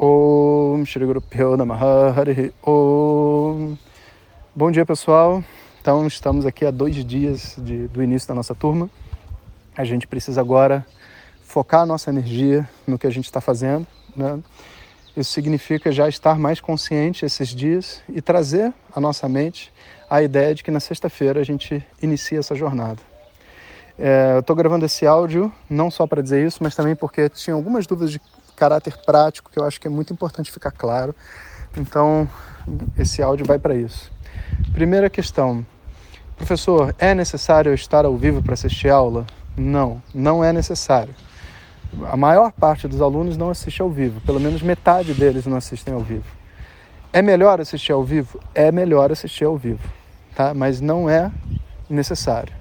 Om Shri Guru Om Bom dia pessoal, então estamos aqui há dois dias de, do início da nossa turma. A gente precisa agora focar a nossa energia no que a gente está fazendo. Né? Isso significa já estar mais consciente esses dias e trazer à nossa mente a ideia de que na sexta-feira a gente inicia essa jornada. É, eu estou gravando esse áudio não só para dizer isso, mas também porque tinha algumas dúvidas de caráter prático que eu acho que é muito importante ficar claro. Então, esse áudio vai para isso. Primeira questão: professor, é necessário estar ao vivo para assistir aula? Não, não é necessário. A maior parte dos alunos não assiste ao vivo, pelo menos metade deles não assistem ao vivo. É melhor assistir ao vivo? É melhor assistir ao vivo, tá? Mas não é necessário.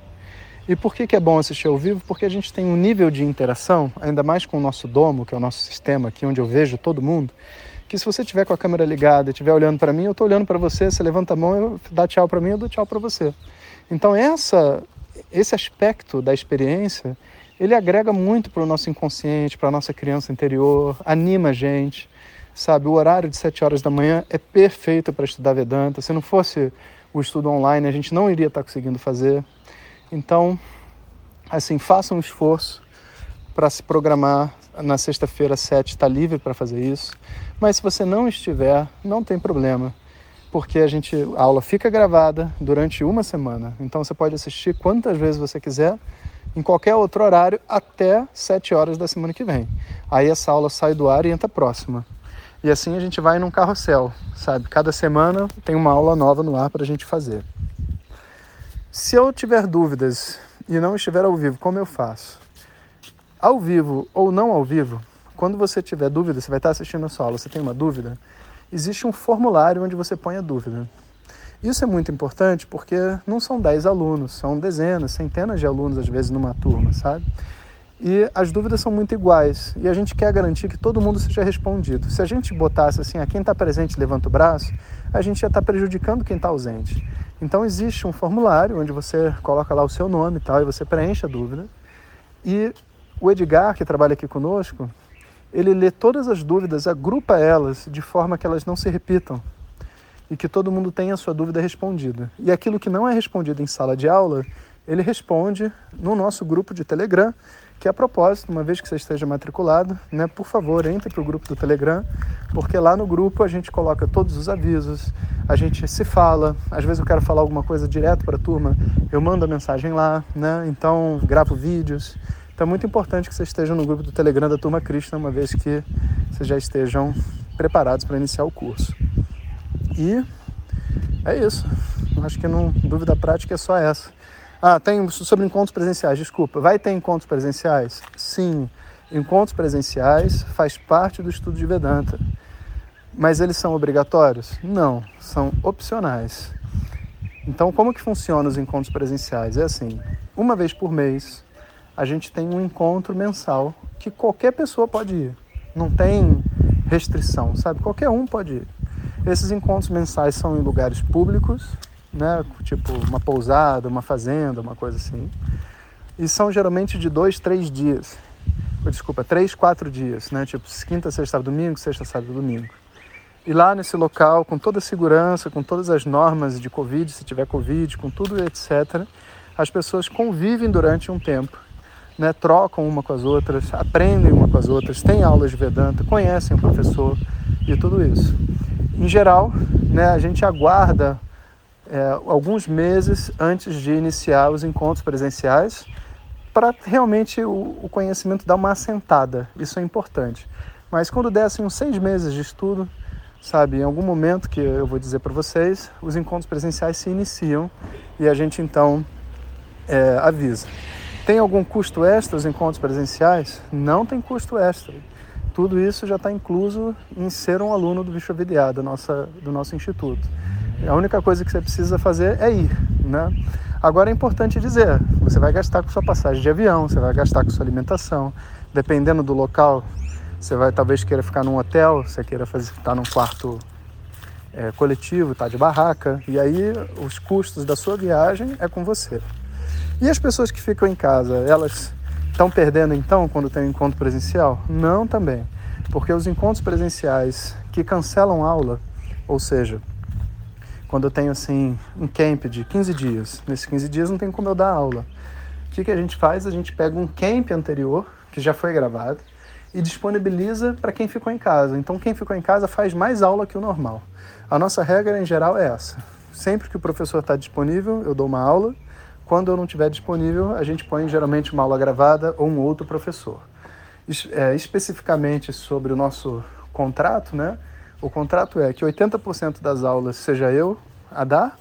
E por que, que é bom assistir ao vivo? Porque a gente tem um nível de interação, ainda mais com o nosso domo, que é o nosso sistema aqui, onde eu vejo todo mundo, que se você tiver com a câmera ligada e estiver olhando para mim, eu estou olhando para você, você levanta a mão, eu dá tchau para mim, eu dou tchau para você. Então essa, esse aspecto da experiência, ele agrega muito para o nosso inconsciente, para a nossa criança interior, anima a gente, sabe? O horário de 7 horas da manhã é perfeito para estudar Vedanta. Se não fosse o estudo online, a gente não iria estar conseguindo fazer. Então, assim, faça um esforço para se programar. Na sexta-feira, 7 está livre para fazer isso. Mas se você não estiver, não tem problema, porque a gente a aula fica gravada durante uma semana. Então você pode assistir quantas vezes você quiser, em qualquer outro horário, até 7 horas da semana que vem. Aí essa aula sai do ar e entra próxima. E assim a gente vai num carrossel, sabe? Cada semana tem uma aula nova no ar para a gente fazer. Se eu tiver dúvidas e não estiver ao vivo, como eu faço? Ao vivo ou não ao vivo, quando você tiver dúvida, você vai estar assistindo a sua aula, você tem uma dúvida, existe um formulário onde você põe a dúvida. Isso é muito importante porque não são 10 alunos, são dezenas, centenas de alunos às vezes numa turma, sabe? E as dúvidas são muito iguais e a gente quer garantir que todo mundo seja respondido. Se a gente botasse assim, a quem está presente levanta o braço, a gente já está prejudicando quem está ausente. Então existe um formulário onde você coloca lá o seu nome e tal, e você preenche a dúvida. E o Edgar, que trabalha aqui conosco, ele lê todas as dúvidas, agrupa elas de forma que elas não se repitam e que todo mundo tenha a sua dúvida respondida. E aquilo que não é respondido em sala de aula, ele responde no nosso grupo de Telegram, que a propósito, uma vez que você esteja matriculado, né, por favor, entre para o grupo do Telegram, porque lá no grupo a gente coloca todos os avisos, a gente se fala, às vezes eu quero falar alguma coisa direto para a turma, eu mando a mensagem lá, né, então gravo vídeos. Então é muito importante que vocês estejam no grupo do Telegram da Turma Krishna, uma vez que vocês já estejam preparados para iniciar o curso. E é isso. Acho que não dúvida prática é só essa. Ah, tem sobre encontros presenciais, desculpa. Vai ter encontros presenciais? Sim. Encontros presenciais faz parte do estudo de Vedanta. Mas eles são obrigatórios? Não, são opcionais. Então, como que funcionam os encontros presenciais? É assim, uma vez por mês, a gente tem um encontro mensal que qualquer pessoa pode ir. Não tem restrição, sabe? Qualquer um pode ir. Esses encontros mensais são em lugares públicos, né? Tipo uma pousada, uma fazenda, uma coisa assim. E são geralmente de dois, três dias. Desculpa, três, quatro dias, né? Tipo quinta, sexta, domingo, sexta, sábado, domingo. E lá nesse local, com toda a segurança, com todas as normas de Covid, se tiver Covid, com tudo etc., as pessoas convivem durante um tempo, né? trocam uma com as outras, aprendem uma com as outras, têm aulas de Vedanta, conhecem o professor e tudo isso. Em geral, né, a gente aguarda é, alguns meses antes de iniciar os encontros presenciais para realmente o, o, conhecimento dar uma assentada. Isso é importante. Mas quando dessem uns seis meses de estudo, sabe, em algum momento que eu vou dizer para vocês, os encontros presenciais se iniciam e a gente então é, avisa. Tem algum custo extra os encontros presenciais? Não tem custo extra. Tudo isso já está incluso em ser um aluno do Vishwavidya, do, nossa, do nosso instituto. A única coisa que você precisa fazer é ir, né? Agora é importante dizer, você vai gastar com sua passagem de avião, você vai gastar com sua alimentação, dependendo do local, você vai talvez queira ficar num hotel, você queira fazer, estar num quarto é, coletivo, tá de barraca, e aí os custos da sua viagem é com você. E as pessoas que ficam em casa, elas estão perdendo então quando tem um encontro presencial? Não também. Porque os encontros presenciais que cancelam aula, ou seja, quando eu tenho assim um camp de 15 dias, nesses 15 dias não tem como eu dar aula. O que, que a gente faz? A gente pega um camp anterior, que já foi gravado, e disponibiliza para quem ficou em casa. Então, quem ficou em casa faz mais aula que o normal. A nossa regra, em geral, é essa. Sempre que o professor está disponível, eu dou uma aula. Quando eu não estiver disponível, a gente põe geralmente uma aula gravada ou um outro professor. É, especificamente sobre o nosso contrato, né? O contrato é que 80% das aulas seja eu a dar,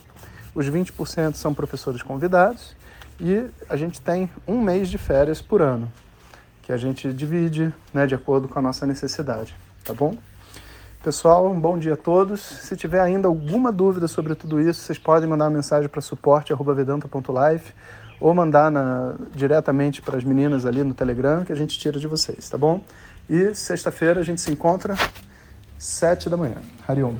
os 20% são professores convidados e a gente tem um mês de férias por ano que a gente divide né, de acordo com a nossa necessidade, tá bom? Pessoal, um bom dia a todos. Se tiver ainda alguma dúvida sobre tudo isso, vocês podem mandar uma mensagem para suporte@vedanta.life ou mandar na, diretamente para as meninas ali no Telegram que a gente tira de vocês, tá bom? E sexta-feira a gente se encontra sete da manhã. Hariom.